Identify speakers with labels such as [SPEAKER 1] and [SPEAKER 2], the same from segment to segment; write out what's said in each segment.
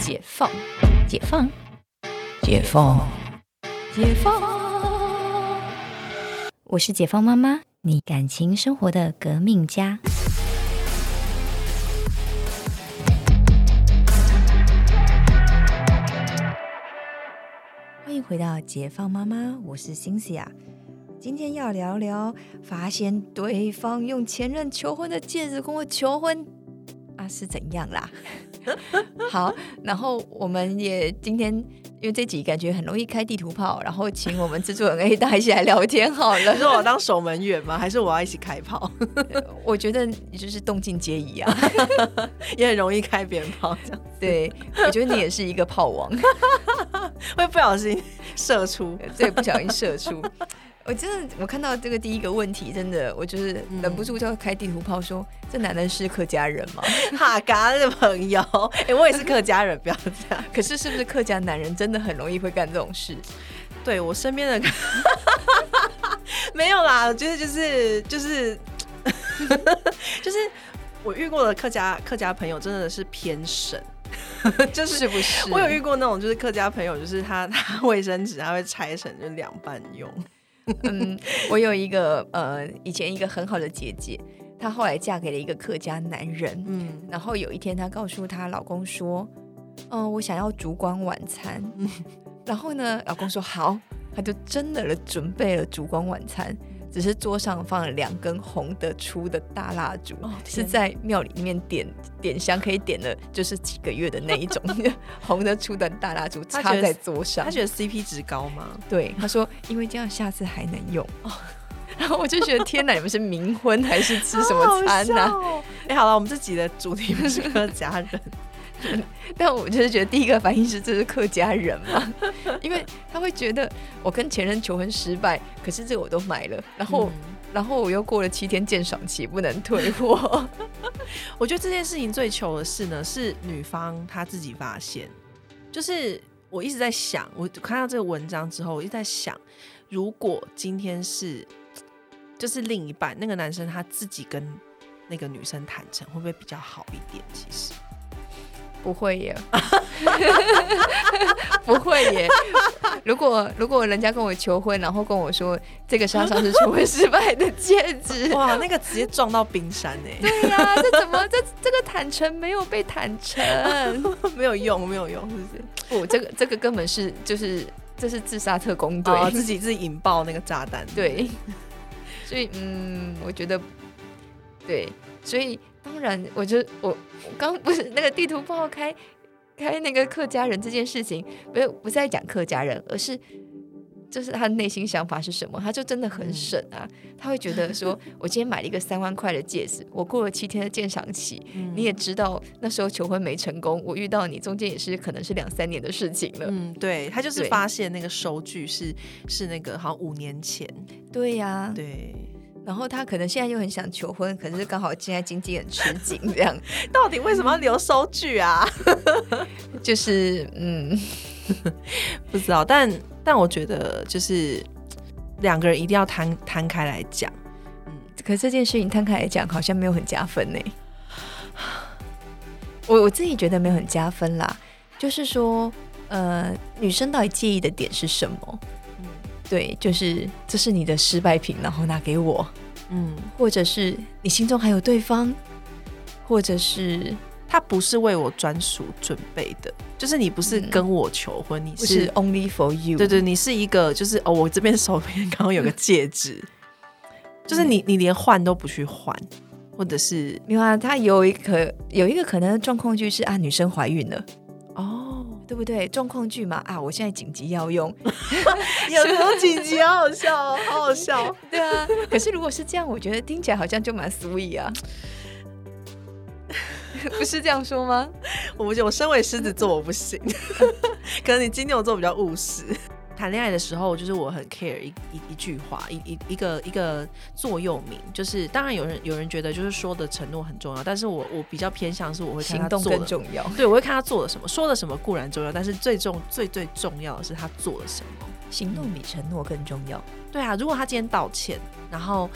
[SPEAKER 1] 解放，解放，解放，解放。我是解放妈妈，你感情生活的革命家。欢迎回到解放妈妈，我是星西亚。今天要聊聊发现对方用前任求婚的戒指跟我求婚啊是怎样啦？好，然后我们也今天因为这集感觉很容易开地图炮，然后请我们制作人 A 大一起来聊天好了。
[SPEAKER 2] 是我当守门员吗？还是我要一起开炮？
[SPEAKER 1] 我觉得你就是动静皆宜啊，
[SPEAKER 2] 也很容易开鞭炮这样。
[SPEAKER 1] 对，我觉得你也是一个炮王，
[SPEAKER 2] 会不小心射出，
[SPEAKER 1] 对，不小心射出。我真的，我看到这个第一个问题，真的，我就是忍不住就要开地图炮，说这男的是客家人吗？
[SPEAKER 2] 哈嘎的朋友，哎，我也是客家人，不要这样。
[SPEAKER 1] 可是是不是客家男人真的很容易会干这种事？
[SPEAKER 2] 对我身边的，没有啦，我觉得就是就是就是我遇过的客家客家朋友真的是偏省，
[SPEAKER 1] 就是不是？
[SPEAKER 2] 我有遇过那种就是客家朋友，就是他他卫生纸他会拆成就两半用。
[SPEAKER 1] 嗯，我有一个呃，以前一个很好的姐姐，她后来嫁给了一个客家男人。嗯，然后有一天她告诉她老公说：“嗯，我想要烛光晚餐。”然后呢，老公说好，他就真的了准备了烛光晚餐。只是桌上放了两根红的粗的大蜡烛，是在庙里面点点香可以点的，就是几个月的那一种 红的粗的大蜡烛插在桌上。
[SPEAKER 2] 他觉得 CP 值高吗？
[SPEAKER 1] 对，他说因为这样下次还能用。然后我就觉得天哪，你们是冥婚还是吃什么餐呢？
[SPEAKER 2] 哎，好了，我们这集的主题不是客家人。
[SPEAKER 1] 但我就是觉得第一个反应是这是客家人嘛，因为他会觉得我跟前任求婚失败，可是这个我都买了，然后然后我又过了七天鉴赏期不能退货。
[SPEAKER 2] 我觉得这件事情最糗的事呢，是女方她自己发现，就是我一直在想，我看到这个文章之后，我一直在想，如果今天是就是另一半那个男生他自己跟那个女生坦诚，会不会比较好一点？其实。
[SPEAKER 1] 不会耶，不会耶。如果如果人家跟我求婚，然后跟我说这个是他上次求婚失败的戒指，
[SPEAKER 2] 哇，那个直接撞到冰山哎。
[SPEAKER 1] 对呀，这怎么这这个坦诚没有被坦诚，
[SPEAKER 2] 没有用，没有用，是不是？
[SPEAKER 1] 不，这个这个根本是就是这是自杀特工队
[SPEAKER 2] 自己自己引爆那个炸弹。
[SPEAKER 1] 对，所以嗯，我觉得对，所以。当然，我就我我刚不是那个地图炮开开那个客家人这件事情，不是不是在讲客家人，而是就是他的内心想法是什么？他就真的很省啊，他会觉得说，我今天买了一个三万块的戒指，我过了七天的鉴赏期，你也知道那时候求婚没成功，我遇到你中间也是可能是两三年的事情了。
[SPEAKER 2] 嗯，对他就是发现那个收据是是那个好像五年前。
[SPEAKER 1] 对呀，
[SPEAKER 2] 对。
[SPEAKER 1] 然后他可能现在又很想求婚，可是刚好现在经济很吃紧，这样
[SPEAKER 2] 到底为什么要留收据啊？
[SPEAKER 1] 就是嗯，
[SPEAKER 2] 不知道，但但我觉得就是两个人一定要摊摊开来讲，
[SPEAKER 1] 嗯，可这件事情摊开来讲好像没有很加分呢。我我自己觉得没有很加分啦，就是说，呃，女生到底介意的点是什么？对，就是这是你的失败品，然后拿给我，嗯，或者是你心中还有对方，或者是
[SPEAKER 2] 他不是为我专属准备的，就是你不是跟我求婚，你
[SPEAKER 1] 是 only for you，
[SPEAKER 2] 对对，你是一个就是哦，我这边手边刚刚有个戒指，就是你你连换都不去换，或者是
[SPEAKER 1] 没有啊，他有一个有一个可能的状况就是啊，女生怀孕了，哦。对不对？状况剧嘛啊！我现在紧急要用，
[SPEAKER 2] 有时候紧急，好好笑，好好笑。
[SPEAKER 1] 对啊，可是如果是这样，我觉得听起来好像就蛮 sweet 啊，不是这样说吗？
[SPEAKER 2] 我不，我身为狮子座，我不行。可能你金牛座比较务实。谈恋爱的时候，就是我很 care 一一一句话，一一一个一个座右铭，就是当然有人有人觉得就是说的承诺很重要，但是我我比较偏向是我会看他做
[SPEAKER 1] 的重要，
[SPEAKER 2] 对我会看他做了什么，说了什么固然重要，但是最重最最重要的是他做了什么，
[SPEAKER 1] 行动比承诺更重要。
[SPEAKER 2] 对啊，如果他今天道歉，然后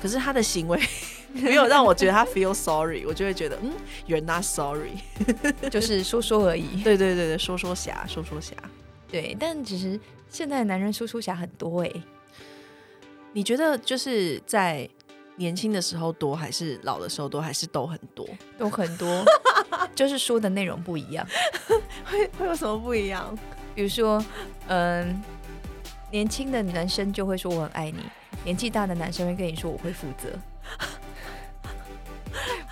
[SPEAKER 2] 可是他的行为 没有让我觉得他 feel sorry，我就会觉得嗯，you're not sorry，
[SPEAKER 1] 就是说说而已。
[SPEAKER 2] 对对对对，说说侠，说说侠。
[SPEAKER 1] 对，但其实现在的男人输出侠很多哎。
[SPEAKER 2] 你觉得就是在年轻的时候多，还是老的时候多，还是都很多？
[SPEAKER 1] 都很多，就是说的内容不一样。
[SPEAKER 2] 会会有什么不一样？
[SPEAKER 1] 比如说，嗯，年轻的男生就会说我很爱你，年纪大的男生会跟你说我会负责。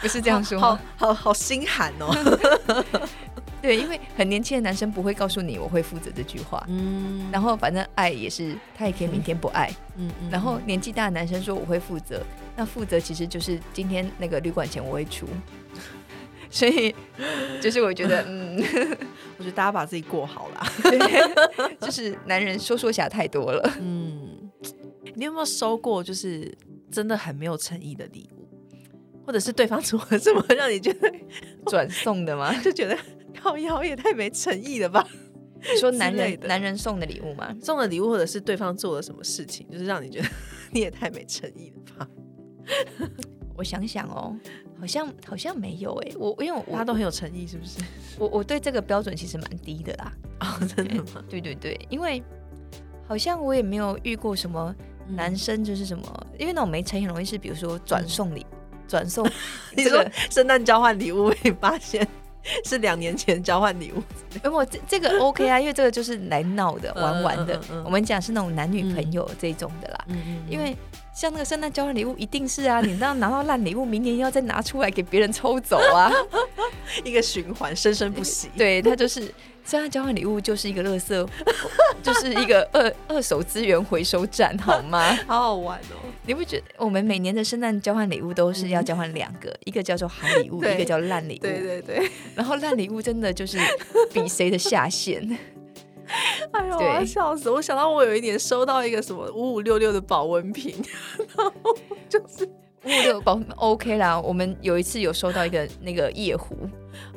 [SPEAKER 1] 不是这样说，
[SPEAKER 2] 好好好心寒哦。
[SPEAKER 1] 对，因为很年轻的男生不会告诉你我会负责这句话。嗯，然后反正爱也是，他也可以明天不爱。嗯嗯。然后年纪大的男生说我会负责，那负责其实就是今天那个旅馆钱我会出。所以就是我觉得，嗯，
[SPEAKER 2] 我觉得大家把自己过好了。
[SPEAKER 1] 对，就是男人说说侠太多了。
[SPEAKER 2] 嗯，你有没有收过就是真的很没有诚意的礼物，或者是对方做了什么让你觉得
[SPEAKER 1] 转送的吗？
[SPEAKER 2] 就觉得。靠腰也太没诚意了吧？
[SPEAKER 1] 你说男人男人送的礼物吗？
[SPEAKER 2] 送的礼物，或者是对方做了什么事情，就是让你觉得 你也太没诚意了吧？
[SPEAKER 1] 我想想哦，好像好像没有哎，我因为我
[SPEAKER 2] 他都很有诚意，是不是？
[SPEAKER 1] 我我对这个标准其实蛮低的啦。
[SPEAKER 2] 哦，真的吗？
[SPEAKER 1] 对对对，因为好像我也没有遇过什么男生就是什么，因为那种没诚意容易是比如说转送礼、转送
[SPEAKER 2] 你说圣诞交换礼物被发现。是两年前交换礼物，
[SPEAKER 1] 那么这这个 OK 啊，因为这个就是来闹的、玩玩的。我们讲是那种男女朋友这种的啦。因为像那个圣诞交换礼物，一定是啊，你那样拿到烂礼物，明年要再拿出来给别人抽走啊，
[SPEAKER 2] 一个循环，生生不息。
[SPEAKER 1] 对，它就是圣诞交换礼物就是一个垃圾，就是一个二二手资源回收站，好吗？
[SPEAKER 2] 好好玩哦。
[SPEAKER 1] 你不觉得我们每年的圣诞交换礼物都是要交换两个，一个叫做好礼物，一个叫烂礼物。
[SPEAKER 2] 对对对。
[SPEAKER 1] 然后烂礼物真的就是比谁的下限。
[SPEAKER 2] 哎呦，我要笑死！我想到我有一年收到一个什么五五六六的保温瓶，然后就是。
[SPEAKER 1] 五六保 OK 啦，我们有一次有收到一个那个夜壶，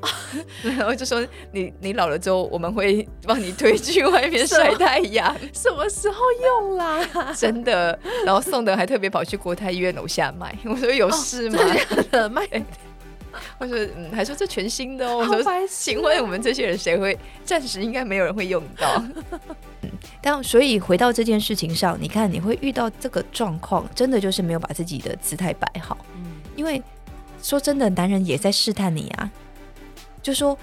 [SPEAKER 1] 然后就说你你老了之后，我们会帮你推去外面晒太阳。
[SPEAKER 2] 什么时候用啦？
[SPEAKER 1] 真的，然后送的还特别跑去国泰医院楼下卖。我说有事吗？
[SPEAKER 2] 卖。
[SPEAKER 1] 我说嗯，还说这全新的哦。我说请问我们这些人谁会？暂时应该没有人会用到。但所以回到这件事情上，你看你会遇到这个状况，真的就是没有把自己的姿态摆好。嗯，因为说真的，男人也在试探你啊。就说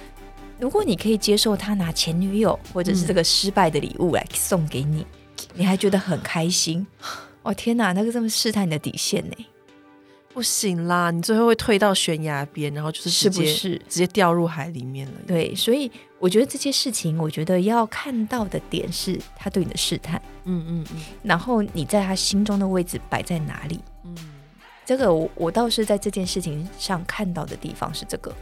[SPEAKER 1] 如果你可以接受他拿前女友或者是这个失败的礼物来送给你，你还觉得很开心？哦天哪，那个这么试探你的底线呢？
[SPEAKER 2] 不行啦，你最后会退到悬崖边，然后就是
[SPEAKER 1] 是不是？
[SPEAKER 2] 直接掉入海里面了？
[SPEAKER 1] 对，所以我觉得这些事情，我觉得要看到的点是他对你的试探，嗯嗯嗯，然后你在他心中的位置摆在哪里？嗯，这个我我倒是在这件事情上看到的地方是这个，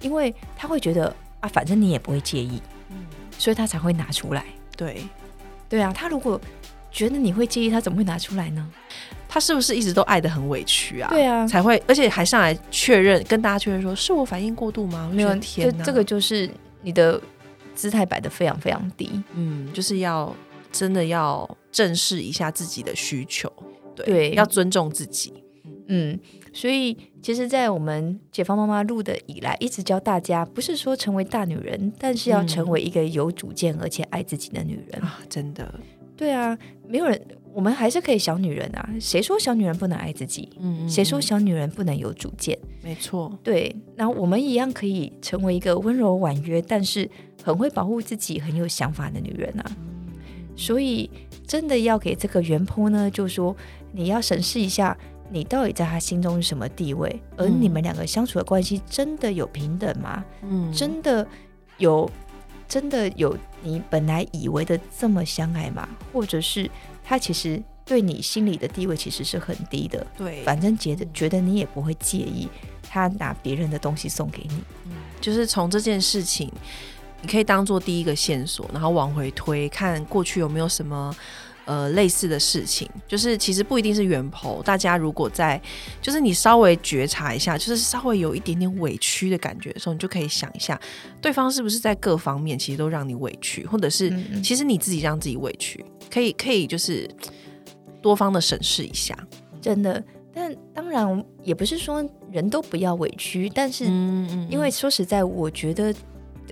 [SPEAKER 1] 因为他会觉得啊，反正你也不会介意，嗯，所以他才会拿出来。
[SPEAKER 2] 对，
[SPEAKER 1] 对啊，他如果觉得你会介意，他怎么会拿出来呢？
[SPEAKER 2] 他是不是一直都爱的很委屈啊？
[SPEAKER 1] 对啊，
[SPEAKER 2] 才会，而且还上来确认，跟大家确认说，是我反应过度吗？
[SPEAKER 1] 没有，
[SPEAKER 2] 天
[SPEAKER 1] 这个就是你的姿态摆的非常非常低。
[SPEAKER 2] 嗯，就是要真的要正视一下自己的需求，对，要尊重自己。
[SPEAKER 1] 嗯，所以其实，在我们解放妈妈录的以来，一直教大家，不是说成为大女人，但是要成为一个有主见而且爱自己的女人
[SPEAKER 2] 啊！真的，
[SPEAKER 1] 对啊，没有人。我们还是可以小女人啊！谁说小女人不能爱自己？嗯，谁说小女人不能有主见？
[SPEAKER 2] 没错，
[SPEAKER 1] 对。那我们一样可以成为一个温柔婉约，但是很会保护自己、很有想法的女人啊！所以，真的要给这个原坡呢，就说你要审视一下，你到底在他心中是什么地位？而你们两个相处的关系真的有平等吗？嗯，真的有，真的有你本来以为的这么相爱吗？或者是？他其实对你心里的地位其实是很低的，
[SPEAKER 2] 对，
[SPEAKER 1] 反正觉得觉得你也不会介意他拿别人的东西送给你，
[SPEAKER 2] 嗯，就是从这件事情，你可以当做第一个线索，然后往回推，看过去有没有什么呃类似的事情，就是其实不一定是源头，大家如果在就是你稍微觉察一下，就是稍微有一点点委屈的感觉的时候，你就可以想一下，对方是不是在各方面其实都让你委屈，或者是其实你自己让自己委屈。可以可以，就是多方的审视一下，
[SPEAKER 1] 真的。但当然也不是说人都不要委屈，但是因为说实在，我觉得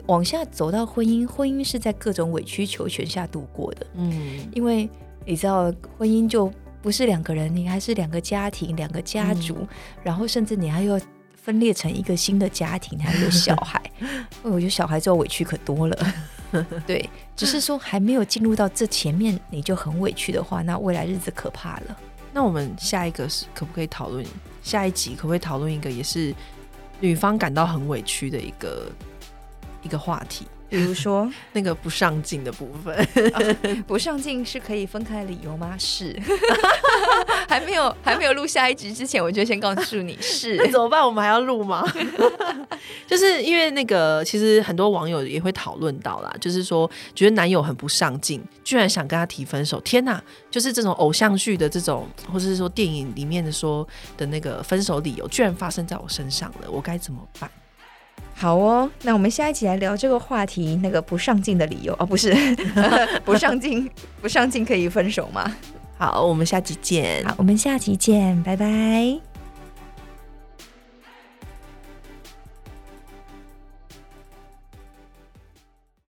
[SPEAKER 1] 往下走到婚姻，婚姻是在各种委曲求全下度过的。嗯，因为你知道，婚姻就不是两个人，你还是两个家庭、两个家族，然后甚至你还要分裂成一个新的家庭，还有小孩。我觉得小孩之后委屈可多了。对，只是说还没有进入到这前面，你就很委屈的话，那未来日子可怕了。
[SPEAKER 2] 那我们下一个是可不可以讨论？下一集可不可以讨论一个也是女方感到很委屈的一个一个话题？
[SPEAKER 1] 比如说
[SPEAKER 2] 那个不上进的部分，
[SPEAKER 1] 不上进是可以分开理由吗？是，还没有还没有录下一集之前，我就先告诉你是
[SPEAKER 2] 怎么办？我们还要录吗？就是因为那个，其实很多网友也会讨论到啦，就是说觉得男友很不上进，居然想跟他提分手。天哪！就是这种偶像剧的这种，或者是说电影里面的说的那个分手理由，居然发生在我身上了，我该怎么办？
[SPEAKER 1] 好哦，那我们下一集来聊这个话题，那个不上进的理由哦，不是 不上进，不上进可以分手吗？
[SPEAKER 2] 好，我们下集见。
[SPEAKER 1] 好，我们下集见，拜拜。